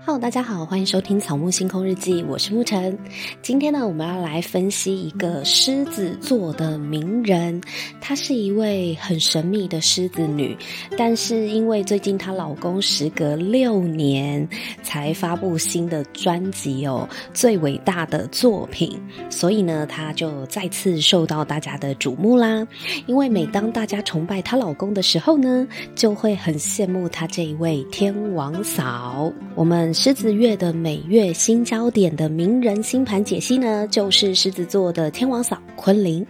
好大家好，欢迎收听草木星空日记，我是沐晨。今天呢，我们要来分析一个狮子座的名人，她是一位很神秘的狮子女，但是因为最近她老公时隔六年才发布新的专辑哦，最伟大的作品，所以呢，她就再次受到大家的瞩目啦。因为每当大家崇拜她老公的时候呢，就会很羡慕她这一位天王嫂。我们。狮子月的每月新焦点的名人星盘解析呢，就是狮子座的天王嫂昆凌。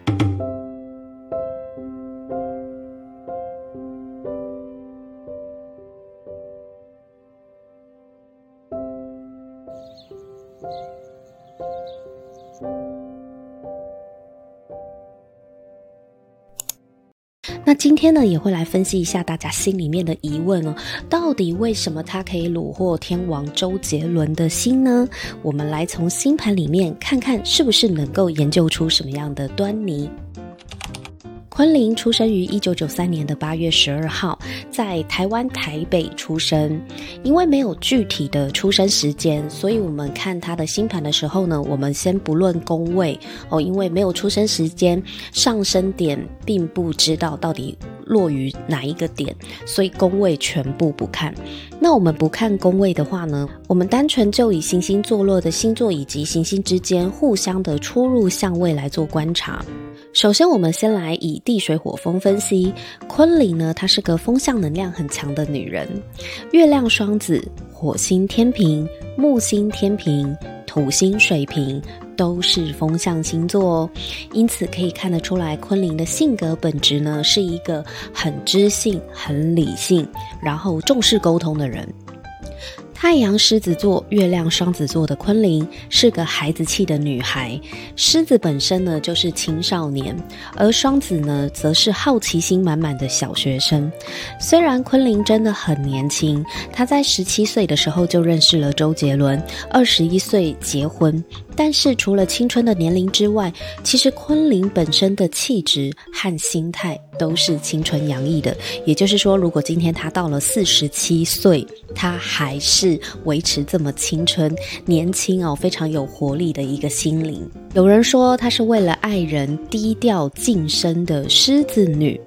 那今天呢，也会来分析一下大家心里面的疑问哦，到底为什么他可以虏获天王周杰伦的心呢？我们来从星盘里面看看，是不是能够研究出什么样的端倪。昆凌出生于一九九三年的八月十二号，在台湾台北出生。因为没有具体的出生时间，所以我们看他的星盘的时候呢，我们先不论宫位哦，因为没有出生时间，上升点并不知道到底落于哪一个点，所以宫位全部不看。那我们不看宫位的话呢，我们单纯就以行星坐落的星座以及行星之间互相的出入相位来做观察。首先，我们先来以地水火风分析。昆凌呢，她是个风象能量很强的女人。月亮双子、火星天秤、木星天秤、土星水瓶都是风象星座哦，因此可以看得出来，昆凌的性格本质呢，是一个很知性、很理性，然后重视沟通的人。太阳狮子座、月亮双子座的昆凌是个孩子气的女孩。狮子本身呢就是青少年，而双子呢则是好奇心满满的小学生。虽然昆凌真的很年轻，她在十七岁的时候就认识了周杰伦，二十一岁结婚。但是除了青春的年龄之外，其实昆凌本身的气质和心态都是青春洋溢的。也就是说，如果今天她到了四十七岁，她还是维持这么青春、年轻哦，非常有活力的一个心灵。有人说她是为了爱人低调晋升的狮子女。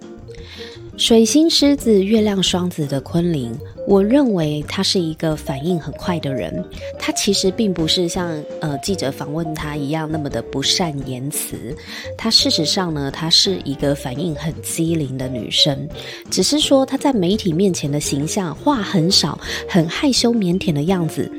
水星狮子、月亮双子的昆凌，我认为他是一个反应很快的人。他其实并不是像呃记者访问他一样那么的不善言辞。他事实上呢，他是一个反应很机灵的女生。只是说她在媒体面前的形象，话很少，很害羞腼腆的样子。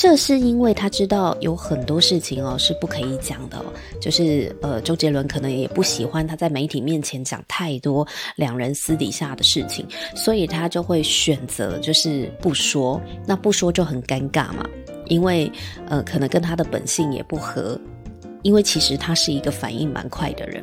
这是因为他知道有很多事情哦是不可以讲的哦，就是呃周杰伦可能也不喜欢他在媒体面前讲太多两人私底下的事情，所以他就会选择就是不说，那不说就很尴尬嘛，因为呃可能跟他的本性也不合，因为其实他是一个反应蛮快的人。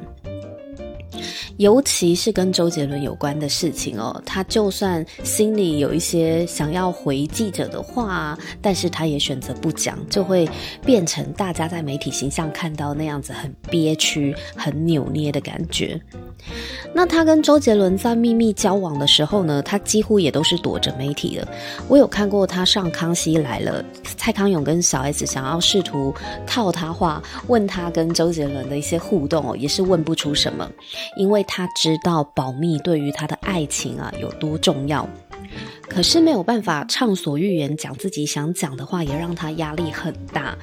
尤其是跟周杰伦有关的事情哦，他就算心里有一些想要回记者的话，但是他也选择不讲，就会变成大家在媒体形象看到那样子很憋屈、很扭捏的感觉。那他跟周杰伦在秘密交往的时候呢，他几乎也都是躲着媒体的。我有看过他上《康熙来了》，蔡康永跟小 S 想要试图套他话，问他跟周杰伦的一些互动哦，也是问不出什么，因为他知道保密对于他的爱情啊有多重要。可是没有办法畅所欲言，讲自己想讲的话，也让他压力很大。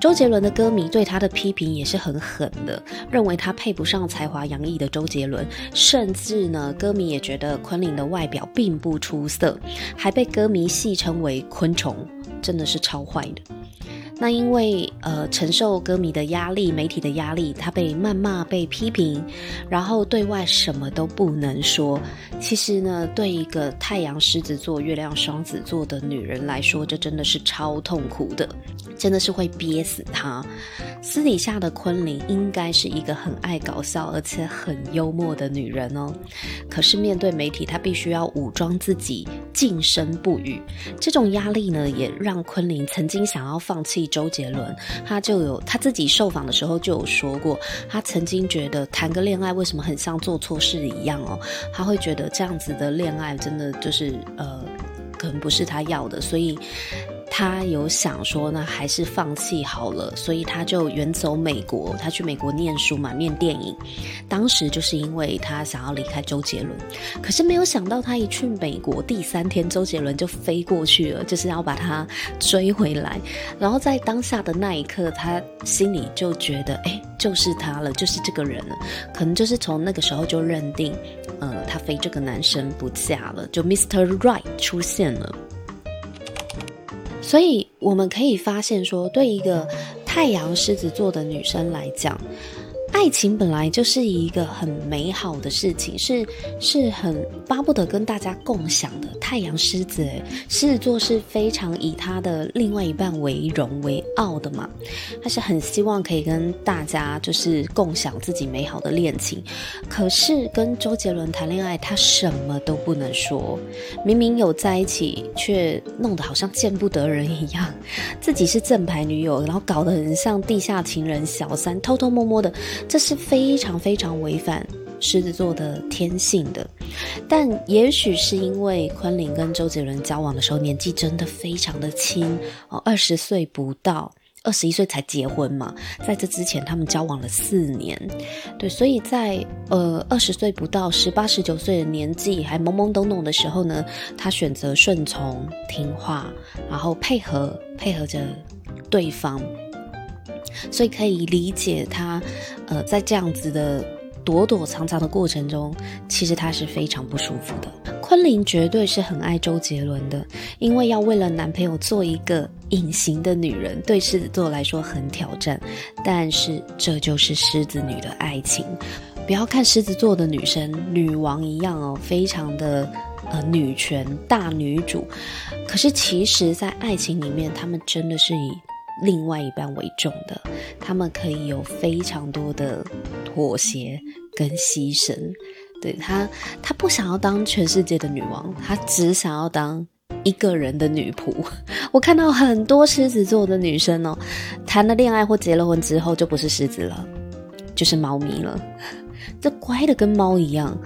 周杰伦的歌迷对他的批评也是很狠的，认为他配不上才华洋溢的周杰伦，甚至呢，歌迷也觉得昆凌的外表并不出色，还被歌迷戏称为“昆虫”，真的是超坏的。那因为呃承受歌迷的压力、媒体的压力，他被谩骂、被批评，然后对外什么都不能说。其实呢，对一个太阳狮子座、月亮双子座的女人来说，这真的是超痛苦的，真的是会憋死她。私底下的昆凌应该是一个很爱搞笑而且很幽默的女人哦。可是面对媒体，她必须要武装自己，噤声不语。这种压力呢，也让昆凌曾经想要放弃。周杰伦，他就有他自己受访的时候就有说过，他曾经觉得谈个恋爱为什么很像做错事一样哦，他会觉得这样子的恋爱真的就是呃，可能不是他要的，所以他有想说，那还是放弃好了，所以他就远走美国，他去美国念书嘛，念电影。当时就是因为他想要离开周杰伦，可是没有想到他一去美国第三天，周杰伦就飞过去了，就是要把他追回来。然后在当下的那一刻，他心里就觉得，哎，就是他了，就是这个人了。可能就是从那个时候就认定，呃，他非这个男生不嫁了，就 Mr. Right 出现了。所以我们可以发现说，对一个太阳狮子座的女生来讲，爱情本来就是一个很美好的事情，是是很巴不得跟大家共享的。太阳狮子，狮子座是非常以他的另外一半为荣为傲的嘛，他是很希望可以跟大家就是共享自己美好的恋情。可是跟周杰伦谈恋爱，他什么都不能说，明明有在一起，却弄得好像见不得人一样，自己是正牌女友，然后搞得很像地下情人、小三，偷偷摸摸的。这是非常非常违反狮子座的天性的，但也许是因为昆凌跟周杰伦交往的时候年纪真的非常的轻哦，二十岁不到，二十一岁才结婚嘛，在这之前他们交往了四年，对，所以在呃二十岁不到，十八十九岁的年纪还懵懵懂懂的时候呢，他选择顺从听话，然后配合配合着对方。所以可以理解他，呃，在这样子的躲躲藏藏的过程中，其实他是非常不舒服的。昆凌绝对是很爱周杰伦的，因为要为了男朋友做一个隐形的女人，对狮子座来说很挑战。但是这就是狮子女的爱情。不要看狮子座的女生女王一样哦，非常的呃女权大女主，可是其实在爱情里面，她们真的是以。另外一半为重的，他们可以有非常多的妥协跟牺牲。对他，他不想要当全世界的女王，他只想要当一个人的女仆。我看到很多狮子座的女生哦，谈了恋爱或结了婚之后就不是狮子了，就是猫咪了，这乖的跟猫一样。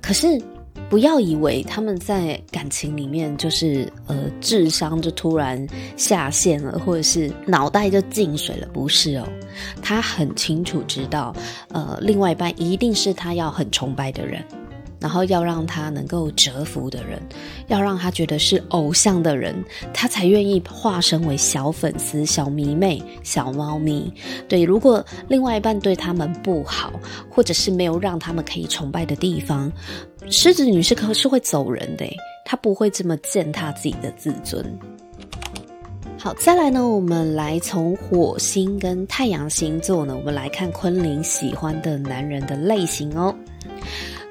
可是。不要以为他们在感情里面就是呃智商就突然下线了，或者是脑袋就进水了，不是哦，他很清楚知道，呃，另外一半一定是他要很崇拜的人。然后要让他能够折服的人，要让他觉得是偶像的人，他才愿意化身为小粉丝、小迷妹、小猫咪。对，如果另外一半对他们不好，或者是没有让他们可以崇拜的地方，狮子女是可是会走人的，她不会这么践踏自己的自尊。好，再来呢，我们来从火星跟太阳星座呢，我们来看昆凌喜欢的男人的类型哦。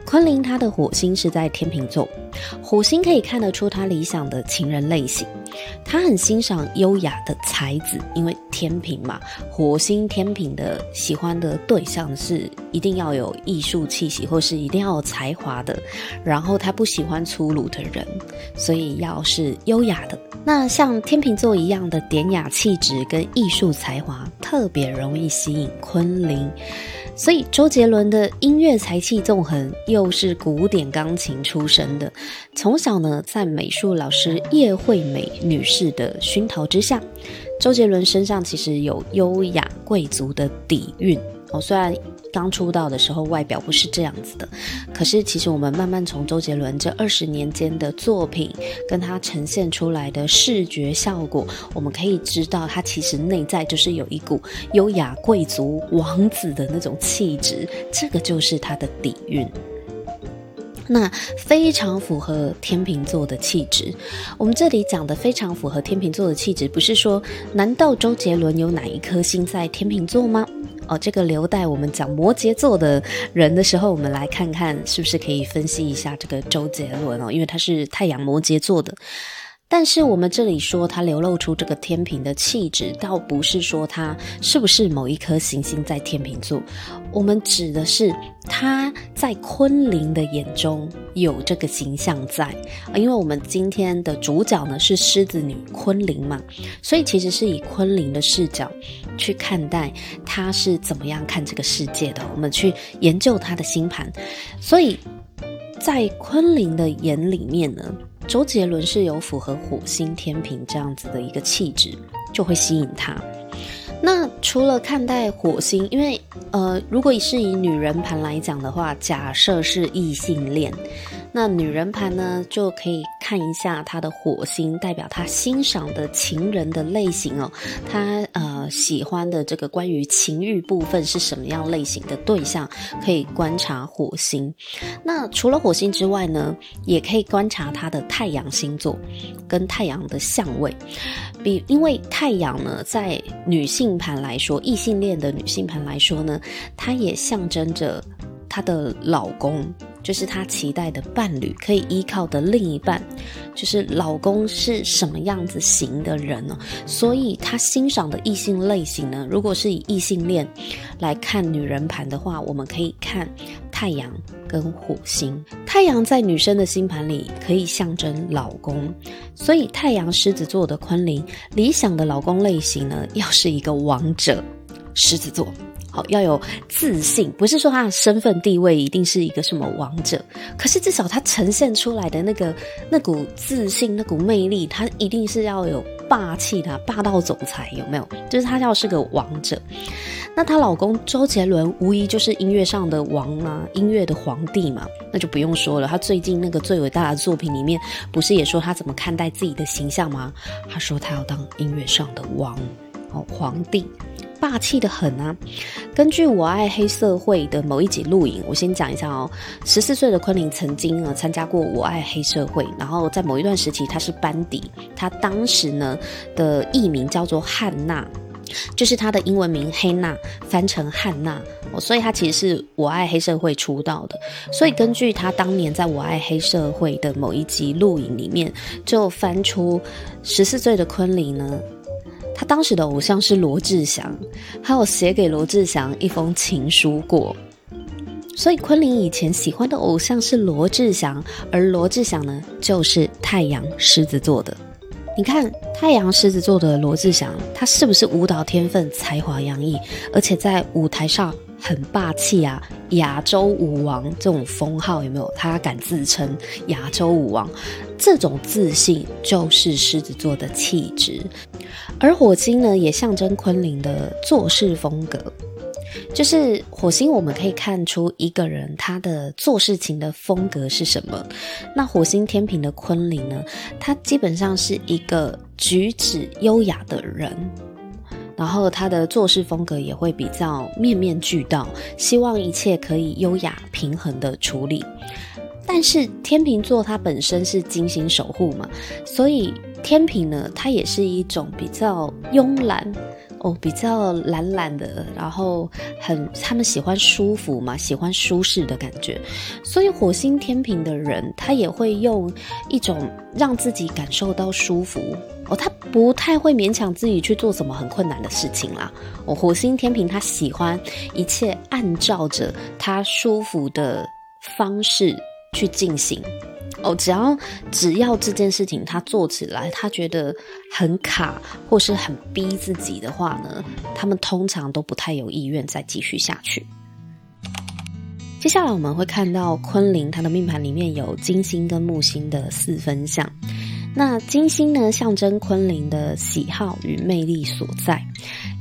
昆凌他的火星是在天秤座，火星可以看得出他理想的情人类型，他很欣赏优雅的才子，因为天秤嘛，火星天秤的喜欢的对象是一定要有艺术气息或是一定要有才华的，然后他不喜欢粗鲁的人，所以要是优雅的。那像天秤座一样的典雅气质跟艺术才华，特别容易吸引昆凌。所以周杰伦的音乐才气纵横，又是古典钢琴出身的，从小呢在美术老师叶惠美女士的熏陶之下，周杰伦身上其实有优雅贵族的底蕴哦，虽然。刚出道的时候，外表不是这样子的，可是其实我们慢慢从周杰伦这二十年间的作品，跟他呈现出来的视觉效果，我们可以知道，他其实内在就是有一股优雅贵族王子的那种气质，这个就是他的底蕴。那非常符合天秤座的气质。我们这里讲的非常符合天秤座的气质，不是说，难道周杰伦有哪一颗星在天秤座吗？哦，这个留待我们讲摩羯座的人的时候，我们来看看是不是可以分析一下这个周杰伦哦，因为他是太阳摩羯座的。但是我们这里说他流露出这个天秤的气质，倒不是说他是不是某一颗行星在天秤座，我们指的是他在昆凌的眼中有这个形象在。因为我们今天的主角呢是狮子女昆凌嘛，所以其实是以昆凌的视角去看待他是怎么样看这个世界的。我们去研究他的星盘，所以在昆凌的眼里面呢。周杰伦是有符合火星天平这样子的一个气质，就会吸引他。那除了看待火星，因为呃，如果是以女人盘来讲的话，假设是异性恋。那女人盘呢，就可以看一下她的火星，代表她欣赏的情人的类型哦。她呃喜欢的这个关于情欲部分是什么样类型的对象，可以观察火星。那除了火星之外呢，也可以观察它的太阳星座跟太阳的相位。比因为太阳呢，在女性盘来说，异性恋的女性盘来说呢，它也象征着她的老公。就是她期待的伴侣，可以依靠的另一半，就是老公是什么样子型的人呢？所以她欣赏的异性类型呢，如果是以异性恋来看女人盘的话，我们可以看太阳跟火星。太阳在女生的星盘里可以象征老公，所以太阳狮子座的昆凌理想的老公类型呢，要是一个王者，狮子座。要有自信，不是说他的身份地位一定是一个什么王者，可是至少他呈现出来的那个那股自信、那股魅力，他一定是要有霸气的，霸道总裁有没有？就是他要是个王者。那她老公周杰伦无疑就是音乐上的王啊，音乐的皇帝嘛，那就不用说了。他最近那个最伟大的作品里面，不是也说他怎么看待自己的形象吗？他说他要当音乐上的王，哦，皇帝。霸气得很啊！根据我爱黑社会的某一集录影，我先讲一下哦。十四岁的昆凌曾经呢参加过我爱黑社会，然后在某一段时期他是班底，他当时呢的艺名叫做汉娜，就是他的英文名黑娜翻成汉娜哦，所以他其实是我爱黑社会出道的。所以根据他当年在我爱黑社会的某一集录影里面，就翻出十四岁的昆凌呢。他当时的偶像是罗志祥，还有写给罗志祥一封情书过，所以昆凌以前喜欢的偶像是罗志祥，而罗志祥呢，就是太阳狮子座的。你看太阳狮子座的罗志祥，他是不是舞蹈天分、才华洋溢，而且在舞台上很霸气啊？亚洲舞王这种封号有没有？他敢自称亚洲舞王，这种自信就是狮子座的气质。而火星呢，也象征昆凌的做事风格。就是火星，我们可以看出一个人他的做事情的风格是什么。那火星天平的昆凌呢，他基本上是一个举止优雅的人，然后他的做事风格也会比较面面俱到，希望一切可以优雅平衡的处理。但是天秤座它本身是金星守护嘛，所以天秤呢，它也是一种比较慵懒哦，比较懒懒的，然后很他们喜欢舒服嘛，喜欢舒适的感觉，所以火星天秤的人，他也会用一种让自己感受到舒服哦，他不太会勉强自己去做什么很困难的事情啦。哦，火星天平他喜欢一切按照着他舒服的方式。去进行哦，只要只要这件事情他做起来，他觉得很卡或是很逼自己的话呢，他们通常都不太有意愿再继续下去。接下来我们会看到昆凌她的命盘里面有金星跟木星的四分相，那金星呢，象征昆凌的喜好与魅力所在。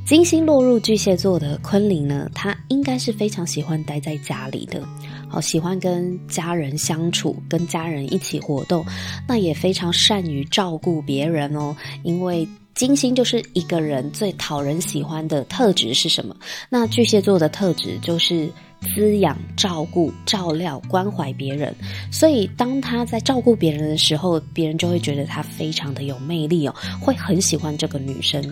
金星落入巨蟹座的昆凌呢，她应该是非常喜欢待在家里的。好喜欢跟家人相处，跟家人一起活动，那也非常善于照顾别人哦。因为金星就是一个人最讨人喜欢的特质是什么？那巨蟹座的特质就是滋养、照顾、照料、关怀别人。所以当他在照顾别人的时候，别人就会觉得他非常的有魅力哦，会很喜欢这个女生。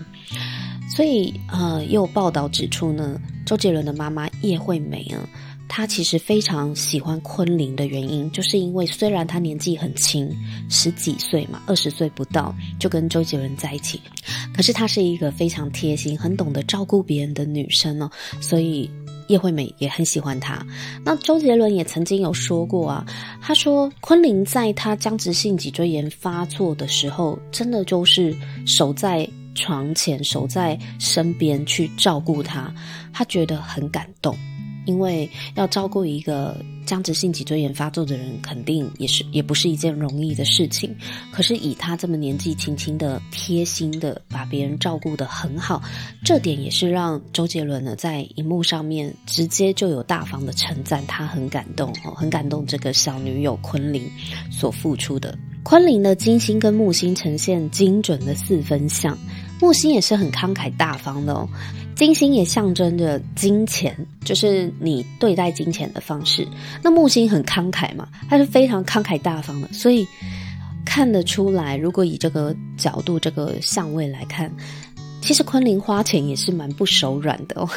所以呃，也有报道指出呢，周杰伦的妈妈叶惠美啊。她其实非常喜欢昆凌的原因，就是因为虽然她年纪很轻，十几岁嘛，二十岁不到就跟周杰伦在一起，可是她是一个非常贴心、很懂得照顾别人的女生哦，所以叶惠美也很喜欢他。那周杰伦也曾经有说过啊，他说昆凌在他僵直性脊椎炎发作的时候，真的就是守在床前，守在身边去照顾他，他觉得很感动。因为要照顾一个僵直性脊椎炎发作的人，肯定也是也不是一件容易的事情。可是以他这么年纪轻轻的、贴心的把别人照顾得很好，这点也是让周杰伦呢在荧幕上面直接就有大方的称赞，他很感动哦，很感动这个小女友昆凌所付出的。昆凌的金星跟木星呈现精准的四分相，木星也是很慷慨大方的哦。金星也象征着金钱，就是你对待金钱的方式。那木星很慷慨嘛，它是非常慷慨大方的，所以看得出来，如果以这个角度、这个相位来看，其实昆凌花钱也是蛮不手软的哦。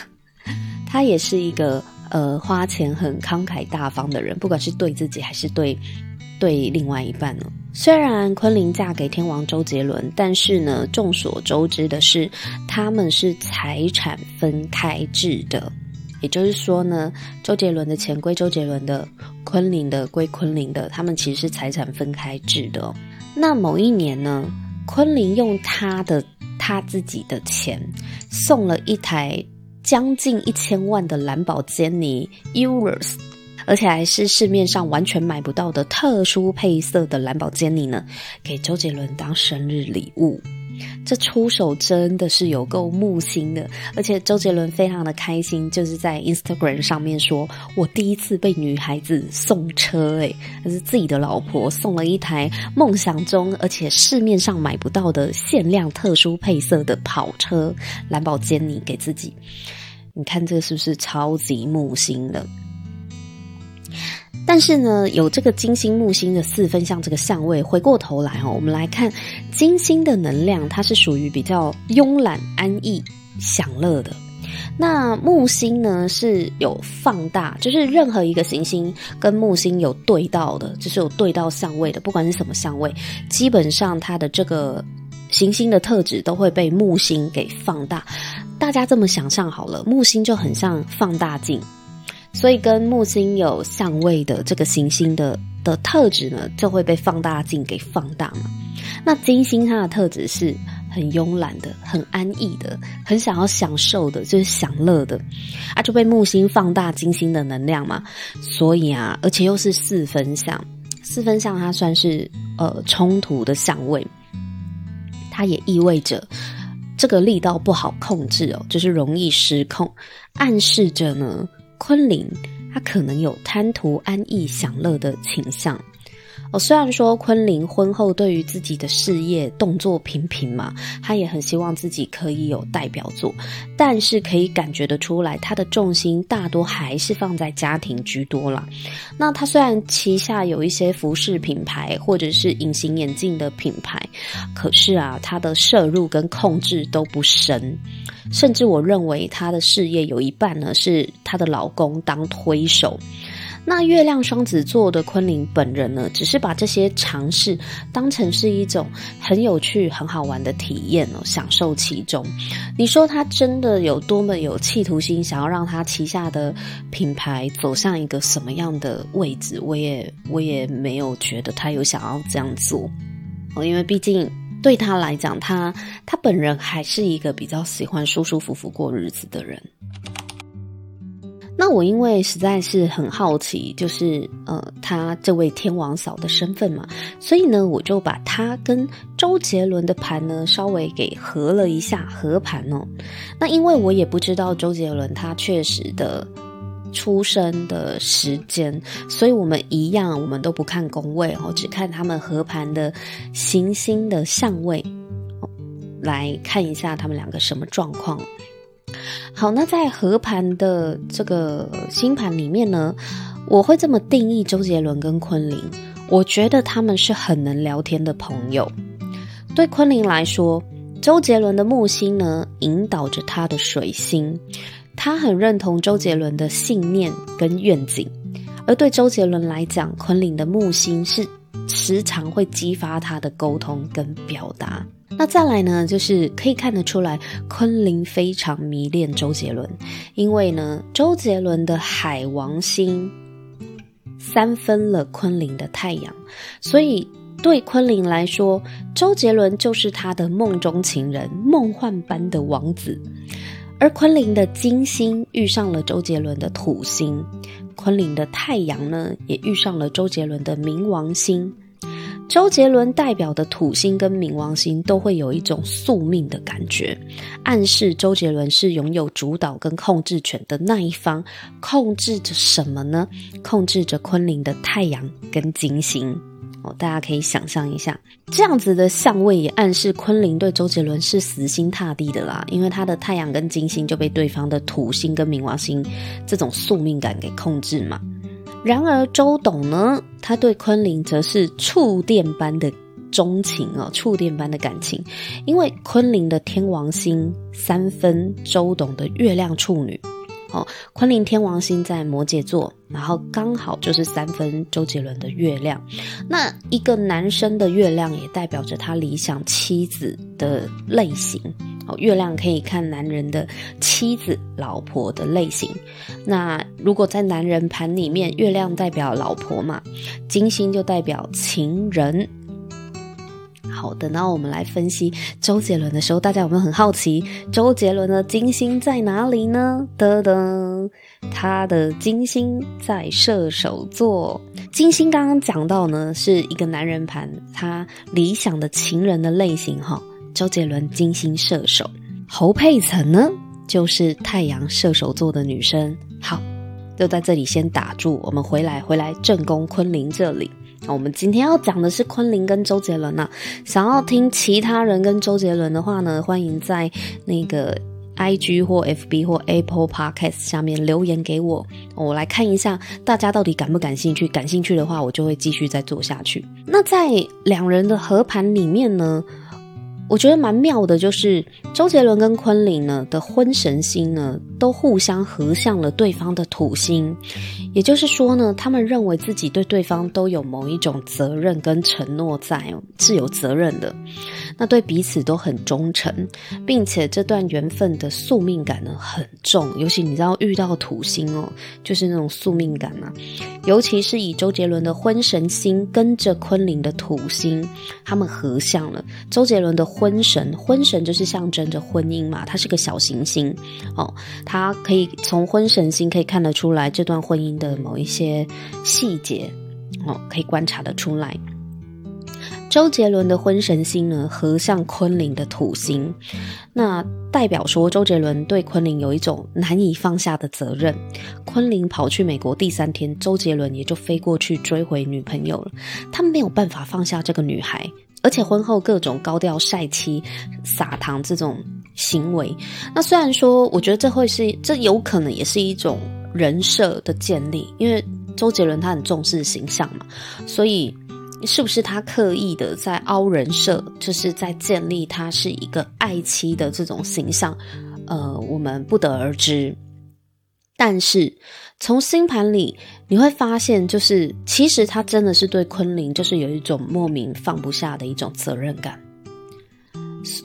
他也是一个呃花钱很慷慨大方的人，不管是对自己还是对对另外一半呢。虽然昆凌嫁给天王周杰伦，但是呢，众所周知的是，他们是财产分开制的。也就是说呢，周杰伦的钱归周杰伦的，昆凌的归昆凌的，他们其实是财产分开制的。那某一年呢，昆凌用他的他自己的钱送了一台将近一千万的蓝宝坚尼 Urus。而且还是市面上完全买不到的特殊配色的蓝宝坚尼呢，给周杰伦当生日礼物。这出手真的是有够木星的，而且周杰伦非常的开心，就是在 Instagram 上面说：“我第一次被女孩子送车，诶，是自己的老婆送了一台梦想中而且市面上买不到的限量特殊配色的跑车蓝宝坚尼给自己。你看这个是不是超级木星的？”但是呢，有这个金星木星的四分相这个相位，回过头来哦，我们来看金星的能量，它是属于比较慵懒、安逸、享乐的。那木星呢是有放大，就是任何一个行星跟木星有对到的，就是有对到相位的，不管是什么相位，基本上它的这个行星的特质都会被木星给放大。大家这么想象好了，木星就很像放大镜。所以跟木星有相位的这个行星的的特质呢，就会被放大镜给放大嘛。那金星它的特质是很慵懒的、很安逸的、很想要享受的，就是享乐的啊，就被木星放大金星的能量嘛。所以啊，而且又是四分相，四分相它算是呃冲突的相位，它也意味着这个力道不好控制哦，就是容易失控，暗示着呢。昆凌，她可能有贪图安逸享乐的倾向。哦，虽然说昆凌婚后对于自己的事业动作频频嘛，他也很希望自己可以有代表作，但是可以感觉得出来，他的重心大多还是放在家庭居多啦。那他虽然旗下有一些服饰品牌或者是隐形眼镜的品牌，可是啊，他的摄入跟控制都不深，甚至我认为他的事业有一半呢是他的老公当推手。那月亮双子座的昆凌本人呢，只是把这些尝试当成是一种很有趣、很好玩的体验哦，享受其中。你说他真的有多么有企图心，想要让他旗下的品牌走向一个什么样的位置？我也我也没有觉得他有想要这样做哦，因为毕竟对他来讲，他他本人还是一个比较喜欢舒舒服服过日子的人。那我因为实在是很好奇，就是呃，他这位天王嫂的身份嘛，所以呢，我就把他跟周杰伦的盘呢稍微给合了一下，合盘哦。那因为我也不知道周杰伦他确实的出生的时间，所以我们一样，我们都不看宫位哦，只看他们合盘的行星的相位，来看一下他们两个什么状况。好，那在合盘的这个星盘里面呢，我会这么定义周杰伦跟昆凌。我觉得他们是很能聊天的朋友。对昆凌来说，周杰伦的木星呢，引导着他的水星，他很认同周杰伦的信念跟愿景。而对周杰伦来讲，昆凌的木星是时常会激发他的沟通跟表达。那再来呢，就是可以看得出来，昆凌非常迷恋周杰伦，因为呢，周杰伦的海王星三分了昆凌的太阳，所以对昆凌来说，周杰伦就是他的梦中情人，梦幻般的王子。而昆凌的金星遇上了周杰伦的土星，昆凌的太阳呢也遇上了周杰伦的冥王星。周杰伦代表的土星跟冥王星都会有一种宿命的感觉，暗示周杰伦是拥有主导跟控制权的那一方，控制着什么呢？控制着昆凌的太阳跟金星。哦，大家可以想象一下，这样子的相位也暗示昆凌对周杰伦是死心塌地的啦，因为他的太阳跟金星就被对方的土星跟冥王星这种宿命感给控制嘛。然而周董呢，他对昆凌则是触电般的钟情哦，触电般的感情，因为昆凌的天王星三分周董的月亮处女。哦，昆凌天王星在摩羯座，然后刚好就是三分周杰伦的月亮，那一个男生的月亮也代表着他理想妻子的类型。哦月亮可以看男人的妻子、老婆的类型。那如果在男人盘里面，月亮代表老婆嘛，金星就代表情人。好，等到我们来分析周杰伦的时候，大家有没有很好奇，周杰伦的金星在哪里呢？噔噔，他的金星在射手座。金星刚刚讲到呢，是一个男人盘，他理想的情人的类型哈。周杰伦金星射手，侯佩岑呢，就是太阳射手座的女生。好，就在这里先打住，我们回来回来正宫昆凌这里。我们今天要讲的是昆凌跟周杰伦呐、想要听其他人跟周杰伦的话呢，欢迎在那个 IG 或 FB 或 Apple Podcast 下面留言给我，我来看一下大家到底感不感兴趣。感兴趣的话，我就会继续再做下去。那在两人的合盘里面呢，我觉得蛮妙的，就是周杰伦跟昆凌呢的婚神星呢，都互相合相了对方的土星，也就是说呢，他们认为自己对对方都有某一种责任跟承诺在，是有责任的。那对彼此都很忠诚，并且这段缘分的宿命感呢很重，尤其你知道遇到土星哦，就是那种宿命感嘛。尤其是以周杰伦的婚神星跟着昆凌的土星，他们合相了。周杰伦的婚神，婚神就是象征着婚姻嘛，它是个小行星哦，它可以从婚神星可以看得出来这段婚姻的某一些细节哦，可以观察得出来。周杰伦的婚神星呢，合向昆凌的土星，那代表说周杰伦对昆凌有一种难以放下的责任。昆凌跑去美国第三天，周杰伦也就飞过去追回女朋友了。他没有办法放下这个女孩，而且婚后各种高调晒妻、撒糖这种行为。那虽然说，我觉得这会是，这有可能也是一种人设的建立，因为周杰伦他很重视形象嘛，所以。是不是他刻意的在凹人设，就是在建立他是一个爱妻的这种形象？呃，我们不得而知。但是从星盘里你会发现，就是其实他真的是对昆凌，就是有一种莫名放不下的一种责任感。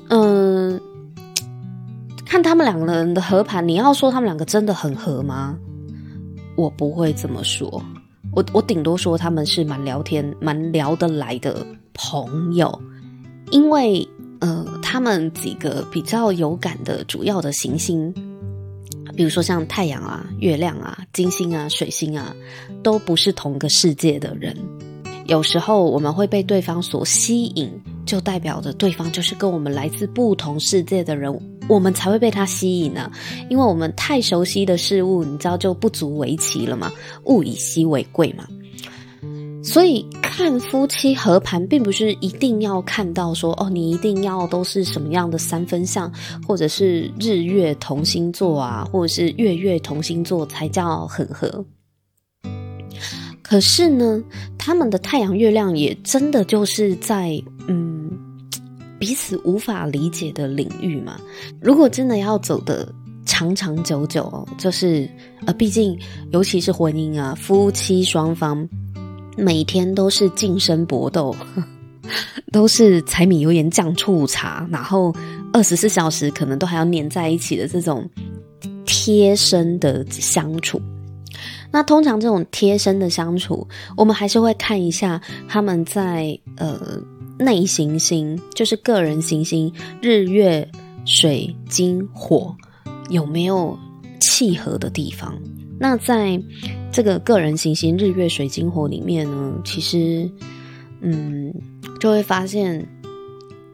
嗯、看他们两个人的合盘，你要说他们两个真的很合吗？我不会这么说。我我顶多说他们是蛮聊天、蛮聊得来的朋友，因为呃，他们几个比较有感的主要的行星，比如说像太阳啊、月亮啊、金星啊、水星啊，都不是同个世界的人。有时候我们会被对方所吸引，就代表着对方就是跟我们来自不同世界的人。我们才会被他吸引呢、啊，因为我们太熟悉的事物，你知道就不足为奇了嘛，物以稀为贵嘛。所以看夫妻合盘，并不是一定要看到说哦，你一定要都是什么样的三分相，或者是日月同星座啊，或者是月月同星座才叫很合。可是呢，他们的太阳月亮也真的就是在嗯。彼此无法理解的领域嘛，如果真的要走得长长久久，就是呃，毕竟尤其是婚姻啊，夫妻双方每天都是近身搏斗，都是柴米油盐酱醋茶，然后二十四小时可能都还要黏在一起的这种贴身的相处。那通常这种贴身的相处，我们还是会看一下他们在呃。内行星就是个人行星，日月水金火有没有契合的地方？那在这个个人行星日月水金火里面呢，其实，嗯，就会发现。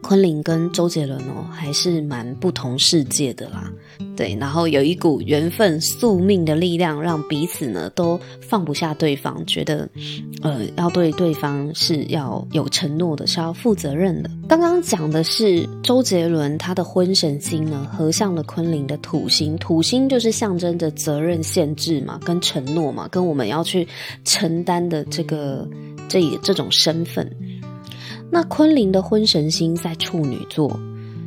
昆凌跟周杰伦哦，还是蛮不同世界的啦。对，然后有一股缘分宿命的力量，让彼此呢都放不下对方，觉得呃要对对方是要有承诺的，是要负责任的。刚刚讲的是周杰伦他的婚神星呢合向了昆凌的土星，土星就是象征着责任、限制嘛，跟承诺嘛，跟我们要去承担的这个这这种身份。那昆凌的婚神星在处女座，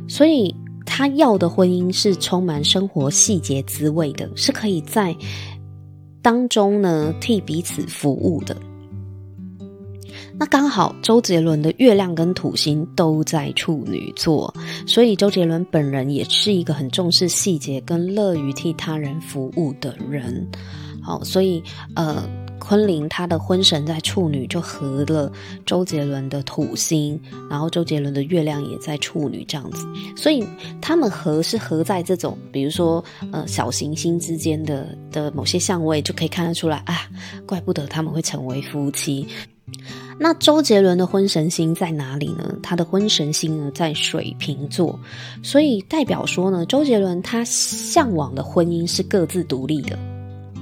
所以他要的婚姻是充满生活细节滋味的，是可以在当中呢替彼此服务的。那刚好周杰伦的月亮跟土星都在处女座，所以周杰伦本人也是一个很重视细节跟乐于替他人服务的人。好，所以呃。昆凌她的婚神在处女，就合了周杰伦的土星，然后周杰伦的月亮也在处女，这样子，所以他们合是合在这种，比如说呃小行星之间的的某些相位，就可以看得出来啊，怪不得他们会成为夫妻。那周杰伦的婚神星在哪里呢？他的婚神星呢在水瓶座，所以代表说呢，周杰伦他向往的婚姻是各自独立的。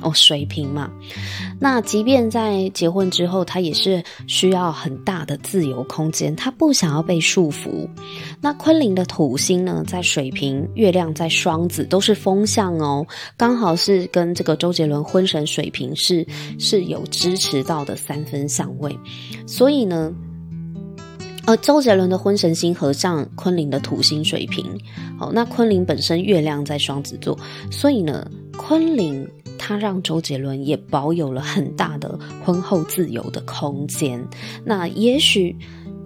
哦，水瓶嘛，那即便在结婚之后，他也是需要很大的自由空间，他不想要被束缚。那昆凌的土星呢，在水瓶，月亮在双子，都是风象哦，刚好是跟这个周杰伦婚神水瓶是是有支持到的三分相位，所以呢，呃，周杰伦的婚神星合上昆凌的土星水瓶，好，那昆凌本身月亮在双子座，所以呢，昆凌。他让周杰伦也保有了很大的婚后自由的空间。那也许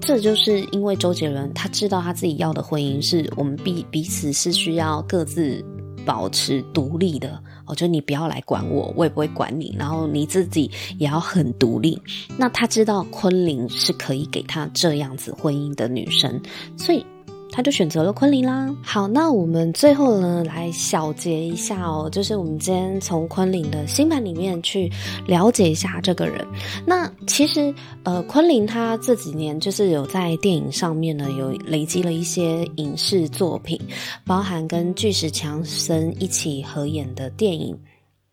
这就是因为周杰伦他知道他自己要的婚姻是我们彼彼此是需要各自保持独立的。我觉得你不要来管我，我也不会管你，然后你自己也要很独立。那他知道昆凌是可以给他这样子婚姻的女生，所以。他就选择了昆凌啦。好，那我们最后呢，来小结一下哦，就是我们今天从昆凌的星盘里面去了解一下这个人。那其实，呃，昆凌他这几年就是有在电影上面呢，有累积了一些影视作品，包含跟巨石强森一起合演的电影《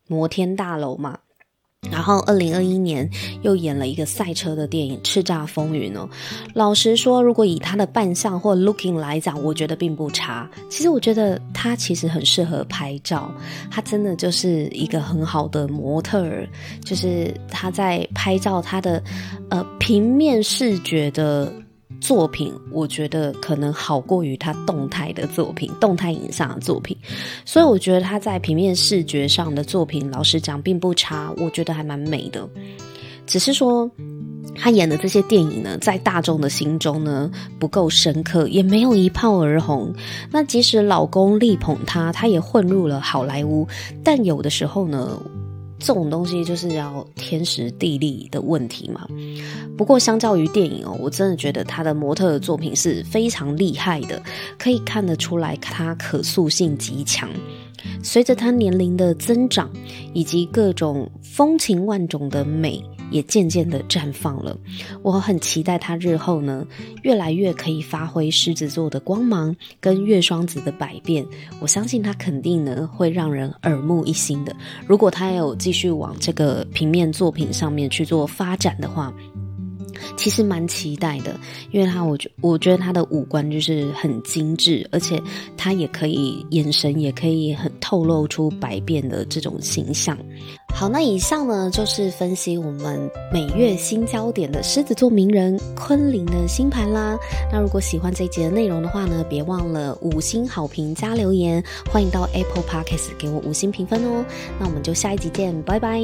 摩天大楼》嘛。然后，二零二一年又演了一个赛车的电影《叱咤风云》哦。老实说，如果以他的扮相或 looking 来讲，我觉得并不差。其实，我觉得他其实很适合拍照，他真的就是一个很好的模特儿。就是他在拍照，他的呃平面视觉的。作品我觉得可能好过于他动态的作品，动态影像的作品，所以我觉得他在平面视觉上的作品，老实讲并不差，我觉得还蛮美的。只是说他演的这些电影呢，在大众的心中呢不够深刻，也没有一炮而红。那即使老公力捧他，他也混入了好莱坞，但有的时候呢。这种东西就是要天时地利的问题嘛。不过相较于电影哦，我真的觉得他的模特的作品是非常厉害的，可以看得出来他可塑性极强。随着他年龄的增长，以及各种风情万种的美。也渐渐的绽放了，我很期待他日后呢，越来越可以发挥狮子座的光芒跟月双子的百变。我相信他肯定呢会让人耳目一新的。如果他有继续往这个平面作品上面去做发展的话。其实蛮期待的，因为他我觉我觉得他的五官就是很精致，而且他也可以眼神也可以很透露出百变的这种形象。好，那以上呢就是分析我们每月新焦点的狮子座名人昆凌的星盘啦。那如果喜欢这一集的内容的话呢，别忘了五星好评加留言，欢迎到 Apple Podcast 给我五星评分哦。那我们就下一集见，拜拜。